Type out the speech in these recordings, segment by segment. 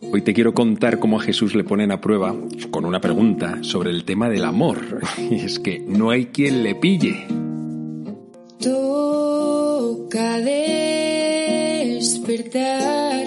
Hoy te quiero contar cómo a Jesús le ponen a prueba con una pregunta sobre el tema del amor. Y es que no hay quien le pille. Toca despertar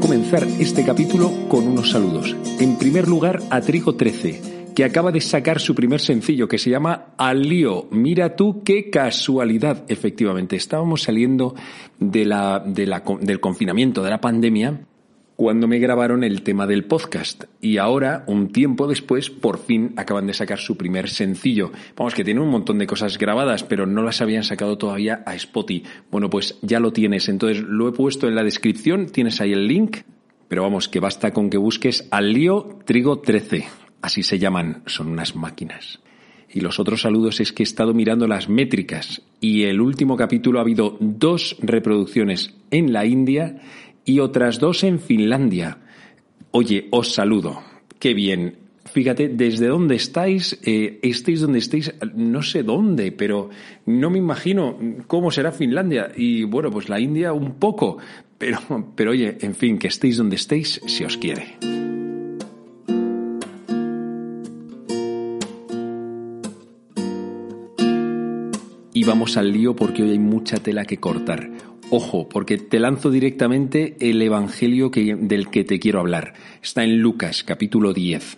Comenzar este capítulo con unos saludos. En primer lugar, a Trigo 13, que acaba de sacar su primer sencillo que se llama Al lío. Mira tú qué casualidad. Efectivamente, estábamos saliendo de la, del confinamiento, de la pandemia, cuando me grabaron el tema del podcast. Y ahora, un tiempo después, por fin acaban de sacar su primer sencillo. Vamos, que tiene un montón de cosas grabadas, pero no las habían sacado todavía a Spotify. Bueno, pues ya lo tienes. Entonces lo he puesto en la descripción, tienes ahí el link. Pero vamos, que basta con que busques al lío Trigo 13. Así se llaman, son unas máquinas. Y los otros saludos es que he estado mirando las métricas y el último capítulo ha habido dos reproducciones en la India y otras dos en Finlandia. Oye, os saludo. Qué bien. Fíjate, desde dónde estáis, eh, estéis donde estéis, no sé dónde, pero no me imagino cómo será Finlandia. Y bueno, pues la India un poco. Pero, pero oye, en fin, que estéis donde estéis, si os quiere. Y vamos al lío porque hoy hay mucha tela que cortar. Ojo, porque te lanzo directamente el Evangelio del que te quiero hablar. Está en Lucas, capítulo 10.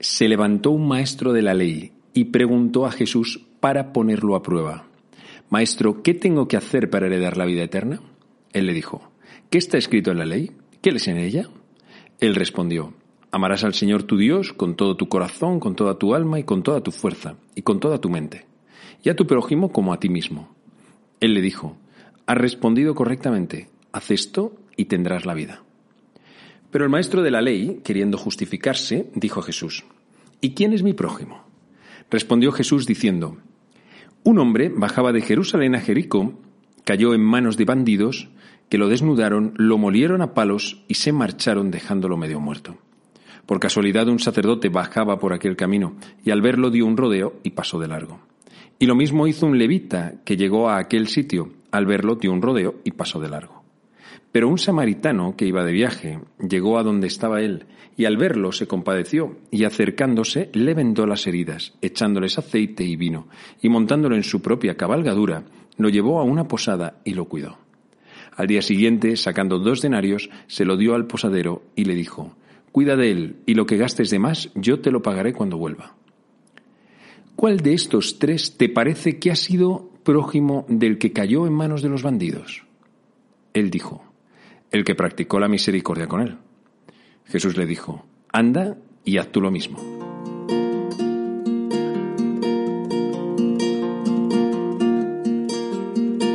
Se levantó un maestro de la ley y preguntó a Jesús para ponerlo a prueba. Maestro, ¿qué tengo que hacer para heredar la vida eterna? Él le dijo, ¿qué está escrito en la ley? ¿Qué lees en ella? Él respondió, amarás al Señor tu Dios con todo tu corazón, con toda tu alma y con toda tu fuerza y con toda tu mente, y a tu prójimo como a ti mismo. Él le dijo, Has respondido correctamente. Haz esto y tendrás la vida. Pero el maestro de la ley, queriendo justificarse, dijo a Jesús, ¿Y quién es mi prójimo? Respondió Jesús diciendo, Un hombre bajaba de Jerusalén a Jericó, cayó en manos de bandidos, que lo desnudaron, lo molieron a palos y se marcharon dejándolo medio muerto. Por casualidad un sacerdote bajaba por aquel camino y al verlo dio un rodeo y pasó de largo. Y lo mismo hizo un levita que llegó a aquel sitio al verlo dio un rodeo y pasó de largo. Pero un samaritano que iba de viaje llegó a donde estaba él y al verlo se compadeció y acercándose le vendó las heridas, echándoles aceite y vino, y montándolo en su propia cabalgadura, lo llevó a una posada y lo cuidó. Al día siguiente, sacando dos denarios, se lo dio al posadero y le dijo, Cuida de él, y lo que gastes de más yo te lo pagaré cuando vuelva. ¿Cuál de estos tres te parece que ha sido prójimo del que cayó en manos de los bandidos? Él dijo, el que practicó la misericordia con él. Jesús le dijo, anda y haz tú lo mismo.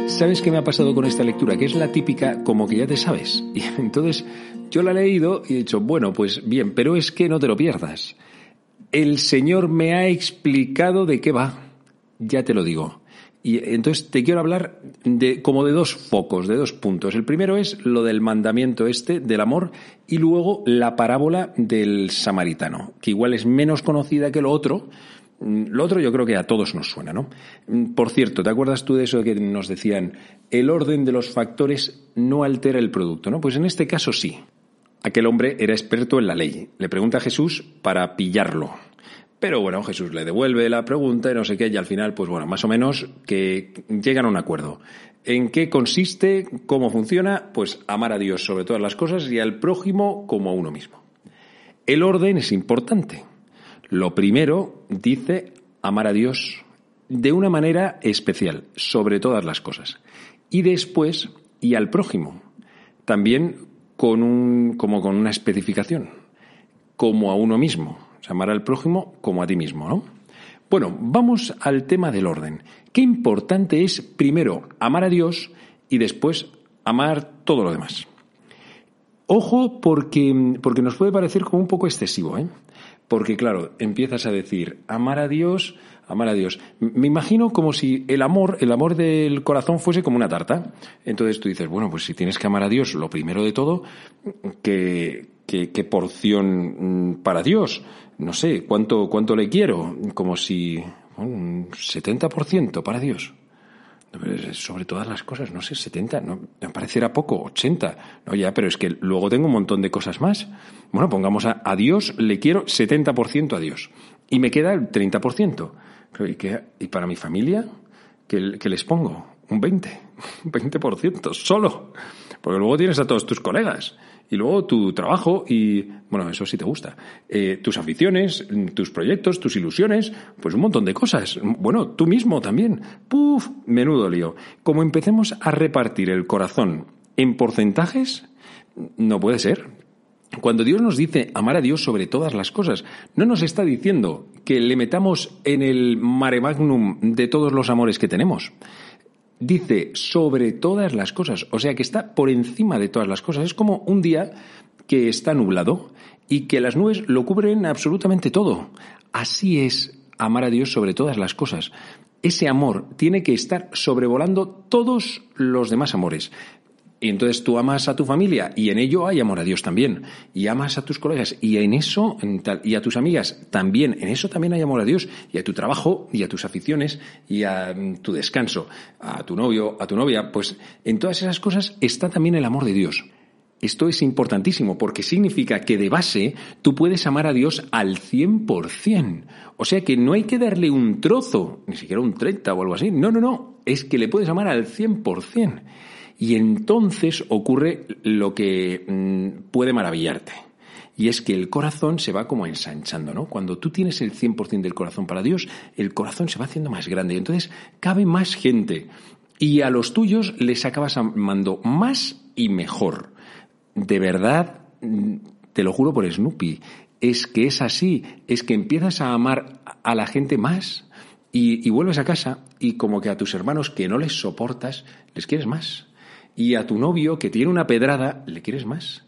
¿Sabes qué me ha pasado con esta lectura? Que es la típica como que ya te sabes. Y entonces yo la he leído y he dicho, bueno, pues bien, pero es que no te lo pierdas. El Señor me ha explicado de qué va. Ya te lo digo. Y entonces te quiero hablar de como de dos focos, de dos puntos. El primero es lo del mandamiento este del amor y luego la parábola del samaritano, que igual es menos conocida que lo otro, Mm, Lo otro yo creo que a todos nos suena, ¿no? Mm, Por cierto, ¿te acuerdas tú de eso que nos decían? El orden de los factores no altera el producto, ¿no? Pues en este caso sí. Aquel hombre era experto en la ley. Le pregunta a Jesús para pillarlo. Pero bueno, Jesús le devuelve la pregunta y no sé qué, y al final, pues bueno, más o menos que llegan a un acuerdo. ¿En qué consiste? ¿Cómo funciona? Pues amar a Dios sobre todas las cosas y al prójimo como a uno mismo. El orden es importante. Lo primero dice amar a Dios de una manera especial, sobre todas las cosas. Y después, y al prójimo, también con un, como con una especificación, como a uno mismo. Amar al prójimo como a ti mismo, ¿no? Bueno, vamos al tema del orden. Qué importante es primero amar a Dios y después amar todo lo demás. Ojo porque, porque nos puede parecer como un poco excesivo, ¿eh? Porque claro, empiezas a decir amar a Dios, amar a Dios. Me imagino como si el amor, el amor del corazón fuese como una tarta. Entonces tú dices, bueno, pues si tienes que amar a Dios, lo primero de todo, ¿qué, qué, porción mm, para Dios? No sé, ¿cuánto, cuánto le quiero? Como si un 70% para Dios. Sobre todas las cosas, no sé, 70, no, me pareciera poco, 80. No, ya, pero es que luego tengo un montón de cosas más. Bueno, pongamos a, a Dios, le quiero 70% a Dios. Y me queda el 30%. ¿Y, para mi familia? ¿Qué, qué les pongo? Un 20, un 20%, solo. Porque luego tienes a todos tus colegas. Y luego tu trabajo y, bueno, eso sí te gusta. Eh, tus aficiones, tus proyectos, tus ilusiones, pues un montón de cosas. Bueno, tú mismo también. Puf, menudo lío. Como empecemos a repartir el corazón en porcentajes, no puede ser. Cuando Dios nos dice amar a Dios sobre todas las cosas, no nos está diciendo que le metamos en el mare magnum de todos los amores que tenemos dice sobre todas las cosas, o sea que está por encima de todas las cosas. Es como un día que está nublado y que las nubes lo cubren absolutamente todo. Así es amar a Dios sobre todas las cosas. Ese amor tiene que estar sobrevolando todos los demás amores. Y entonces tú amas a tu familia y en ello hay amor a Dios también. Y amas a tus colegas y en eso, y a tus amigas también, en eso también hay amor a Dios. Y a tu trabajo y a tus aficiones y a mm, tu descanso, a tu novio, a tu novia, pues en todas esas cosas está también el amor de Dios. Esto es importantísimo porque significa que de base tú puedes amar a Dios al 100%. O sea que no hay que darle un trozo, ni siquiera un 30 o algo así. No, no, no. Es que le puedes amar al 100%. Y entonces ocurre lo que mmm, puede maravillarte. Y es que el corazón se va como ensanchando, ¿no? Cuando tú tienes el 100% del corazón para Dios, el corazón se va haciendo más grande y entonces cabe más gente. Y a los tuyos les acabas amando más y mejor. De verdad, te lo juro por Snoopy, es que es así, es que empiezas a amar a la gente más y vuelves a casa y como que a tus hermanos que no les soportas, les quieres más y a tu novio que tiene una pedrada le quieres más.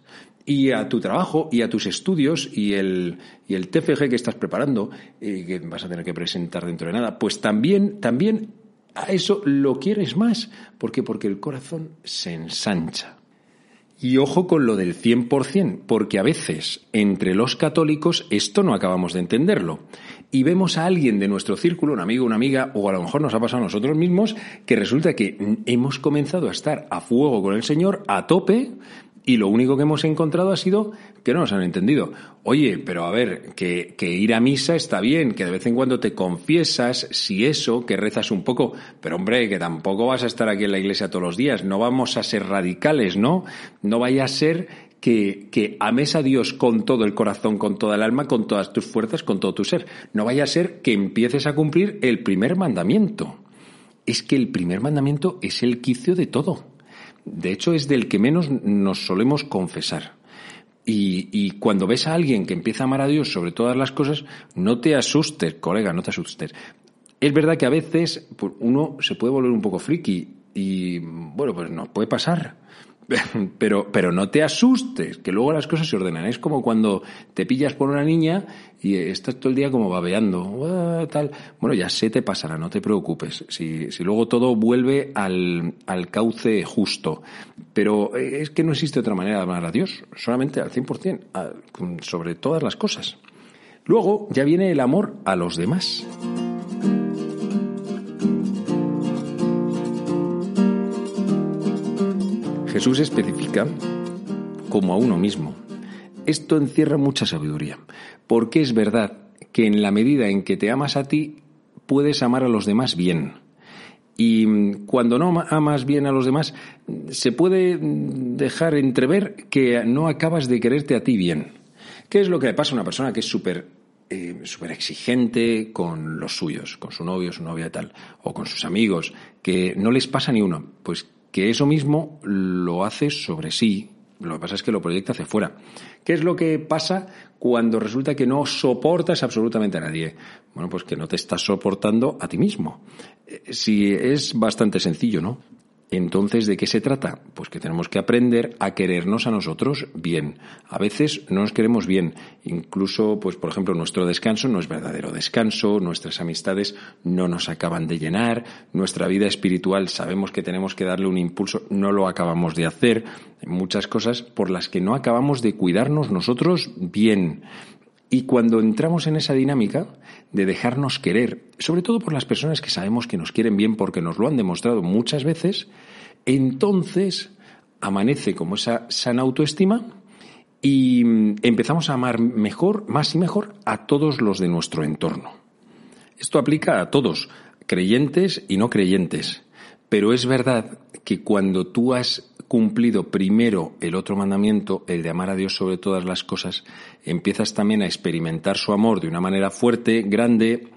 Y a tu trabajo y a tus estudios y el, y el TFG que estás preparando, eh, que vas a tener que presentar dentro de nada, pues también, también a eso lo quieres más. ¿Por qué? Porque el corazón se ensancha. Y ojo con lo del 100%, porque a veces entre los católicos esto no acabamos de entenderlo. Y vemos a alguien de nuestro círculo, un amigo, una amiga, o a lo mejor nos ha pasado a nosotros mismos, que resulta que hemos comenzado a estar a fuego con el Señor, a tope, y lo único que hemos encontrado ha sido que no nos han entendido. Oye, pero a ver, que, que, ir a misa está bien, que de vez en cuando te confiesas, si eso, que rezas un poco, pero hombre, que tampoco vas a estar aquí en la iglesia todos los días, no vamos a ser radicales, ¿no? No vaya a ser que, ames a Dios con todo el corazón, con toda el alma, con todas tus fuerzas, con todo tu ser. No vaya a ser que empieces a cumplir el primer mandamiento. Es que el primer mandamiento es el quicio de todo. De hecho, es del que menos nos solemos confesar. Y, y, cuando ves a alguien que empieza a amar a Dios sobre todas las cosas, no te asustes, colega, no te asustes. Es verdad que a veces pues, uno se puede volver un poco friki y, bueno, pues no, puede pasar. Pero, pero no te asustes, que luego las cosas se ordenan. Es como cuando te pillas por una niña y estás todo el día como babeando, tal. Bueno, ya se te pasará, no te preocupes. Si, si luego todo vuelve al, al cauce justo. Pero es que no existe otra manera de amar a Dios, solamente al 100%, sobre todas las cosas. Luego ya viene el amor a los demás. Jesús especifica como a uno mismo. Esto encierra mucha sabiduría, porque es verdad que en la medida en que te amas a ti, puedes amar a los demás bien. Y cuando no amas bien a los demás, se puede dejar entrever que no acabas de quererte a ti bien. ¿Qué es lo que le pasa a una persona que es súper eh, exigente con los suyos, con su novio, su novia y tal, o con sus amigos, que no les pasa ni uno? Pues que eso mismo lo hace sobre sí, lo que pasa es que lo proyecta hacia afuera. ¿Qué es lo que pasa cuando resulta que no soportas absolutamente a nadie? Bueno, pues que no te estás soportando a ti mismo. Eh, si es bastante sencillo, ¿no? Entonces, ¿de qué se trata? Pues que tenemos que aprender a querernos a nosotros bien. A veces no nos queremos bien. Incluso, pues, por ejemplo, nuestro descanso no es verdadero descanso, nuestras amistades no nos acaban de llenar, nuestra vida espiritual sabemos que tenemos que darle un impulso, no lo acabamos de hacer. Muchas cosas por las que no acabamos de cuidarnos nosotros bien. Y cuando entramos en esa dinámica de dejarnos querer, sobre todo por las personas que sabemos que nos quieren bien porque nos lo han demostrado muchas veces, entonces amanece como esa sana autoestima y mm, empezamos a amar mejor, más y mejor a todos los de nuestro entorno. Esto aplica a todos, creyentes y no creyentes. Pero es verdad que cuando tú has cumplido primero el otro mandamiento, el de amar a Dios sobre todas las cosas, empiezas también a experimentar su amor de una manera fuerte, grande,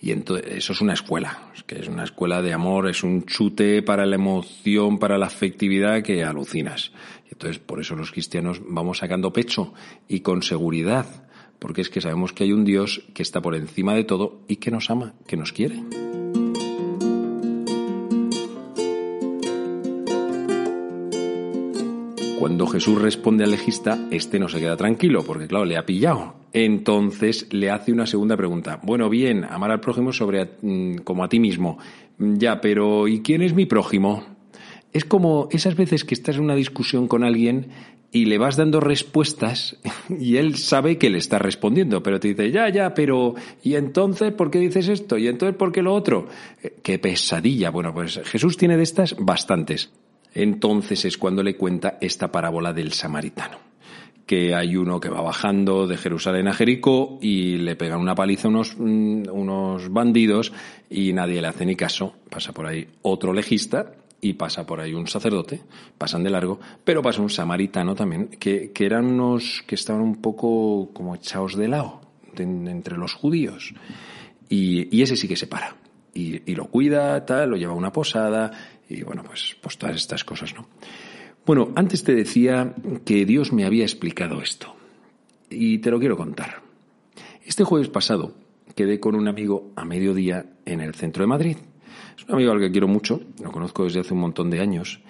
y entonces eso es una escuela, es que es una escuela de amor, es un chute para la emoción, para la afectividad que alucinas. Entonces, por eso los cristianos vamos sacando pecho y con seguridad, porque es que sabemos que hay un Dios que está por encima de todo y que nos ama, que nos quiere. Cuando Jesús responde al legista, este no se queda tranquilo, porque claro, le ha pillado. Entonces le hace una segunda pregunta. Bueno, bien, amar al prójimo sobre mm, como a ti mismo. Ya, pero ¿y quién es mi prójimo? Es como esas veces que estás en una discusión con alguien y le vas dando respuestas y él sabe que le está respondiendo, pero te dice, ya, ya, pero ¿y entonces por qué dices esto? ¿Y entonces por qué lo otro? Eh, qué pesadilla. Bueno, pues Jesús tiene de estas bastantes. Entonces es cuando le cuenta esta parábola del samaritano que hay uno que va bajando de Jerusalén a Jericó y le pegan una paliza unos, mm, unos bandidos y nadie le hace ni caso. Pasa por ahí otro legista y pasa por ahí un sacerdote, pasan de largo, pero pasa un samaritano también, que, que eran unos que estaban un poco como echados de lado entre los judíos. Y, y, ese sí que se para. Y, y lo cuida, tal, lo lleva a una posada, y bueno, pues, pues todas estas cosas, ¿no? Bueno, antes te decía que Dios me había explicado esto y te lo quiero contar. Este jueves pasado quedé con un amigo a mediodía en el centro de Madrid. Es un amigo al que quiero mucho, lo conozco desde hace un montón de años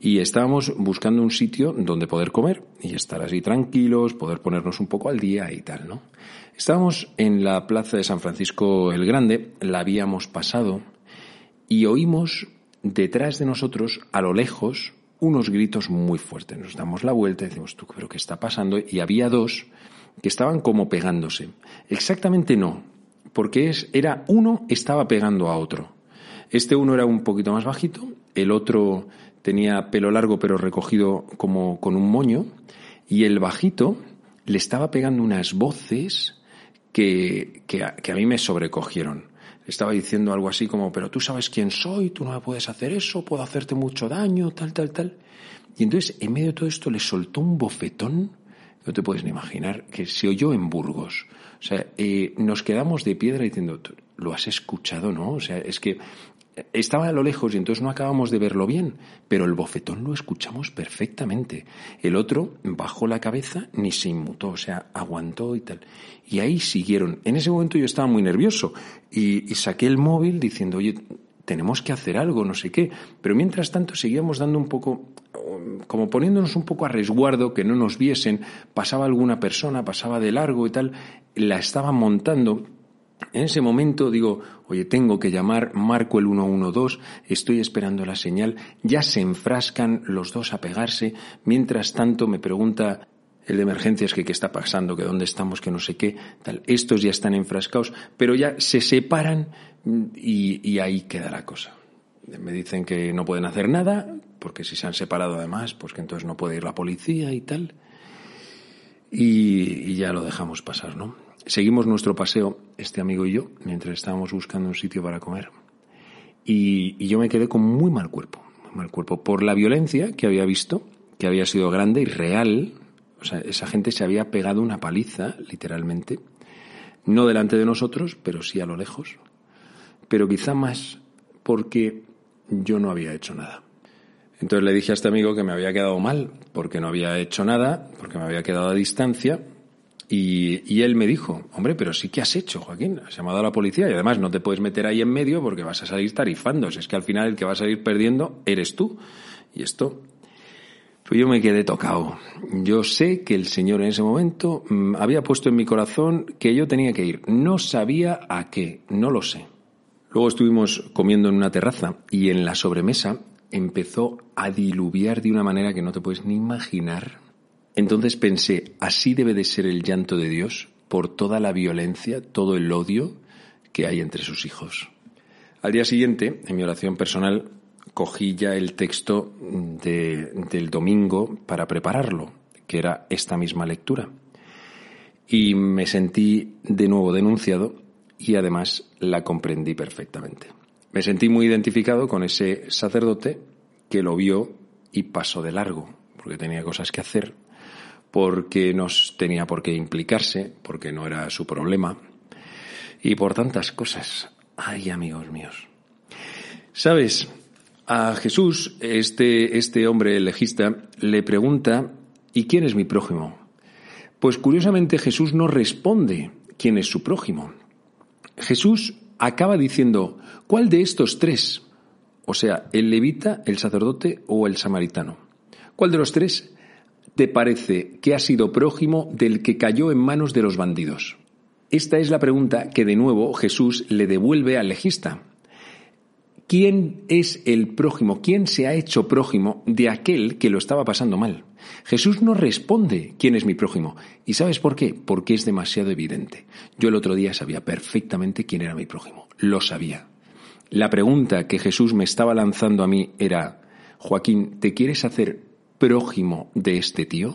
y estábamos buscando un sitio donde poder comer y estar así tranquilos, poder ponernos un poco al día y tal, ¿no? Estábamos en la plaza de San Francisco el Grande, la habíamos pasado y oímos detrás de nosotros, a lo lejos, unos gritos muy fuertes. Nos damos la vuelta y decimos, tú, pero ¿qué está pasando? Y había dos que estaban como pegándose. Exactamente no, porque es, era uno estaba pegando a otro. Este uno era un poquito más bajito, el otro tenía pelo largo pero recogido como con un moño, y el bajito le estaba pegando unas voces que, que, que a mí me sobrecogieron estaba diciendo algo así como, pero tú sabes quién soy, tú no me puedes hacer eso, puedo hacerte mucho daño, tal, tal, tal. Y entonces, en medio de todo esto, le soltó un bofetón, no te puedes ni imaginar, que se oyó en Burgos. O sea, eh, nos quedamos de piedra diciendo, lo has escuchado, ¿no? O sea, es que estaba a lo lejos y entonces no acabamos de verlo bien, pero el bofetón lo escuchamos perfectamente. El otro bajó la cabeza ni se inmutó, o sea, aguantó y tal. Y ahí siguieron. En ese momento yo estaba muy nervioso y, saqué el móvil diciendo, oye, tenemos que hacer algo, no sé qué. Pero mientras tanto seguíamos dando un poco, como poniéndonos un poco a resguardo, que no nos viesen, pasaba alguna persona, pasaba de largo y tal, la estaban montando en ese momento digo, oye, tengo que llamar, marco el 112, estoy esperando la señal, ya se enfrascan los dos a pegarse, mientras tanto me pregunta, el de emergencias, que qué está pasando, que dónde estamos, que no sé qué, tal. Estos ya están enfrascados, pero ya se separan y, ahí queda la cosa. Me dicen que no pueden hacer nada, porque si se han separado además, pues que entonces no puede ir la policía y tal. Y ya lo dejamos pasar, ¿no? Seguimos nuestro paseo, este amigo y yo, mientras estábamos buscando un sitio para comer. Y, y yo me quedé con muy mal cuerpo, muy mal cuerpo, por la violencia que había visto, que había sido grande y real, o sea, esa gente se había pegado una paliza, literalmente, no delante de nosotros, pero sí a lo lejos, pero quizá más porque yo no había hecho nada. Entonces le dije a este amigo que me había quedado mal, porque no había hecho nada, porque me había quedado a distancia, y, él me dijo, hombre, pero sí que has hecho, Joaquín, has llamado a la policía y además no te puedes meter ahí en medio porque vas a salir tarifando. Es que al final el que va a salir perdiendo eres tú. Y esto pues yo me quedé tocado. Yo sé que el Señor en ese momento mmm, había puesto en mi corazón que yo tenía que ir. No sabía a qué, no lo sé. Luego estuvimos comiendo en una terraza y en la sobremesa empezó a diluviar de una manera que no te puedes ni imaginar. Entonces pensé, así debe de ser el llanto de Dios por toda la violencia, todo el odio que hay entre sus hijos. Al día siguiente, en mi oración personal, cogí ya el texto de, del domingo para prepararlo, que era esta misma lectura. Y me sentí de nuevo denunciado y además la comprendí perfectamente. Me sentí muy identificado con ese sacerdote que lo vio y pasó de largo, porque tenía cosas que hacer, porque no tenía por qué implicarse, porque no era su problema, y por tantas cosas. Ay, amigos míos. Sabes, a Jesús, este, este hombre legista, le pregunta, ¿y quién es mi prójimo? Pues curiosamente Jesús no responde quién es su prójimo. Jesús acaba diciendo, ¿cuál de estos tres? O sea, el levita, el sacerdote o el samaritano. ¿Cuál de los tres te parece que ha sido prójimo del que cayó en manos de los bandidos? Esta es la pregunta que de nuevo Jesús le devuelve al legista. ¿Quién es el prójimo? ¿Quién se ha hecho prójimo de aquel que lo estaba pasando mal? Jesús no responde quién es mi prójimo. ¿Y sabes por qué? Porque es demasiado evidente. Yo el otro día sabía perfectamente quién era mi prójimo. Lo sabía. La pregunta que Jesús me estaba lanzando a mí era, Joaquín, ¿te quieres hacer prójimo de este tío?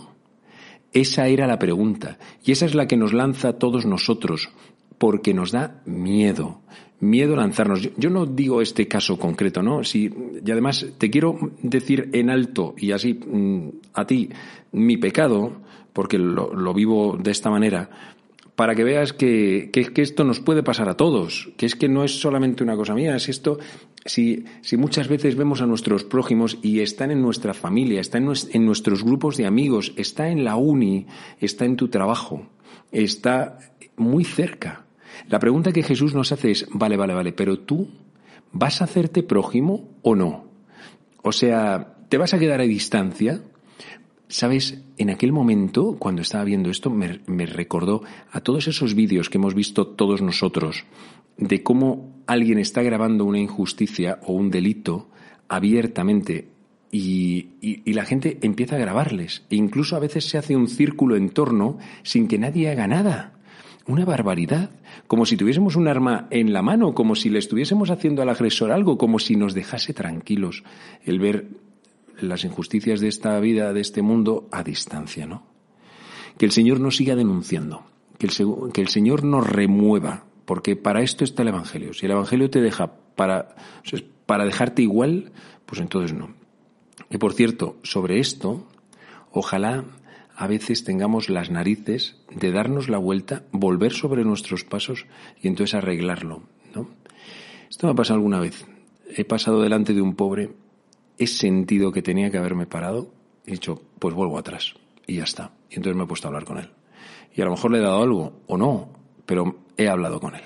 Esa era la pregunta. Y esa es la que nos lanza a todos nosotros, porque nos da miedo miedo lanzarnos. Yo, no digo este caso concreto, ¿no? Si, y además te quiero decir en alto y así mm, a ti mi pecado, porque lo, vivo de esta manera, para que veas que, que, esto nos puede pasar a todos, que es que no es solamente una cosa mía, es esto, si, si muchas veces vemos a nuestros prójimos y están en nuestra familia, están en, en nuestros grupos de amigos, está en la uni, está en tu trabajo, está muy cerca la pregunta que Jesús nos hace es, vale, vale, vale, pero tú vas a hacerte prójimo o no? O sea, ¿te vas a quedar a distancia? Sabes, en aquel momento, cuando estaba viendo esto, me, recordó a todos esos vídeos que hemos visto todos nosotros de cómo alguien está grabando una injusticia o un delito abiertamente y, y, y, la gente empieza a grabarles. E incluso a veces se hace un círculo en torno sin que nadie haga nada. Una barbaridad, como si tuviésemos un arma en la mano, como si le estuviésemos haciendo al agresor algo, como si nos dejase tranquilos el ver las injusticias de esta vida, de este mundo, a distancia, ¿no? Que el Señor nos siga denunciando, que el, que Señor nos remueva, porque para esto está el Evangelio. Si el Evangelio te deja para, para dejarte igual, pues entonces no. Y por cierto, sobre esto, ojalá a veces tengamos las narices de darnos la vuelta, volver sobre nuestros pasos y entonces arreglarlo, ¿no? Esto me ha pasado alguna vez. He pasado delante de un pobre, he sentido que tenía que haberme parado he dicho, pues vuelvo atrás y ya está. Y entonces me he puesto a hablar con él. Y a lo mejor le he dado algo o no, pero he hablado con él.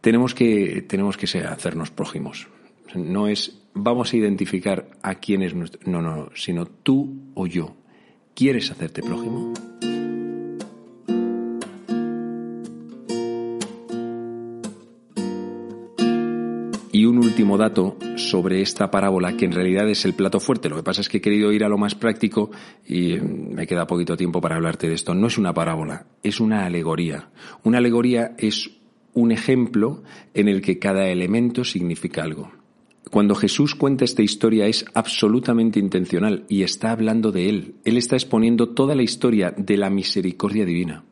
Tenemos que, tenemos que ser, hacernos prójimos. No es vamos a identificar a quién es nuestro. No, no, sino tú o yo. ¿Quieres hacerte prójimo? Último dato sobre esta parábola, que en realidad es el plato fuerte. Lo que pasa es que he querido ir a lo más práctico y me queda poquito tiempo para hablarte de esto. No es una parábola, es una alegoría. Una alegoría es un ejemplo en el que cada elemento significa algo. Cuando Jesús cuenta esta historia es absolutamente intencional y está hablando de Él. Él está exponiendo toda la historia de la misericordia divina.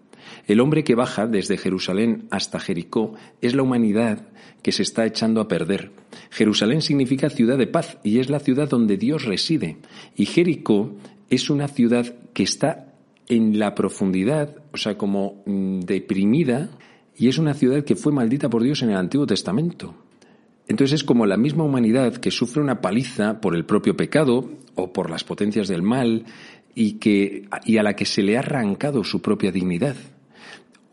El hombre que baja desde Jerusalén hasta Jericó es la humanidad que se está echando a perder. Jerusalén significa ciudad de paz y es la ciudad donde Dios reside. Y Jericó es una ciudad que está en la profundidad, o sea, como mm, deprimida, y es una ciudad que fue maldita por Dios en el Antiguo Testamento. Entonces es como la misma humanidad que sufre una paliza por el propio pecado o por las potencias del mal y, que, y a la que se le ha arrancado su propia dignidad.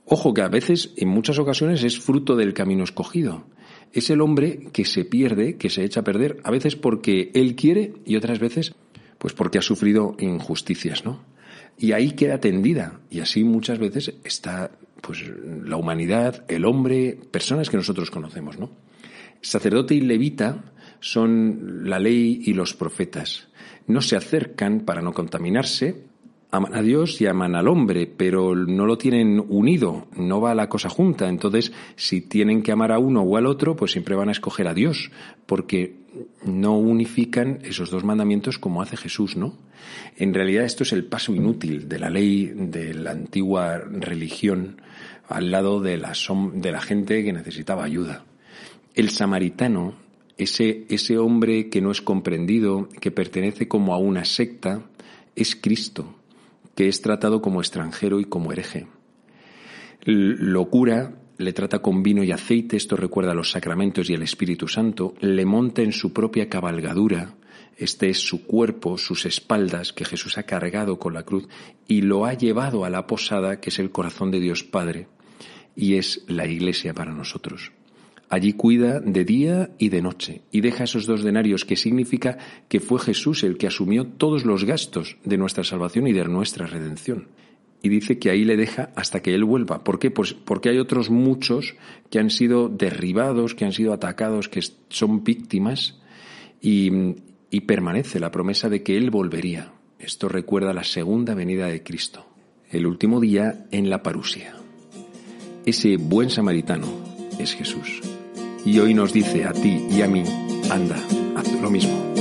Ojo que a veces, en muchas ocasiones, es fruto del camino escogido. Es el hombre que se pierde, que se echa a perder, a veces porque él quiere y otras veces pues porque ha sufrido injusticias, ¿no? Y ahí queda tendida y así muchas veces está pues la humanidad, el hombre, personas que nosotros conocemos, ¿no? Sacerdote y levita son la ley y los profetas. No se acercan para no contaminarse, aman a Dios y aman al hombre, pero no lo tienen unido, no va la cosa junta. Entonces, si tienen que amar a uno o al otro, pues siempre van a escoger a Dios, porque no unifican esos dos mandamientos como hace Jesús, ¿no? En realidad esto es el paso inútil de la ley de la antigua religión al lado de la, de la gente que necesitaba ayuda. El samaritano, ese, ese hombre que no es comprendido, que pertenece como a una secta, es Cristo, que es tratado como extranjero y como hereje. Locura le trata con vino y aceite, esto recuerda a los sacramentos y el Espíritu Santo, le monta en su propia cabalgadura, este es su cuerpo, sus espaldas, que Jesús ha cargado con la cruz, y lo ha llevado a la posada, que es el corazón de Dios Padre, y es la iglesia para nosotros. Allí cuida de día y de noche y deja esos dos denarios, que significa que fue Jesús el que asumió todos los gastos de nuestra salvación y de nuestra redención. Y dice que ahí le deja hasta que Él vuelva. ¿Por qué? Pues porque hay otros muchos que han sido derribados, que han sido atacados, que son víctimas y, y permanece la promesa de que Él volvería. Esto recuerda la segunda venida de Cristo, el último día en la parusia. Ese buen samaritano es Jesús y hoy nos dice a ti y a mí, anda, haz lo mismo.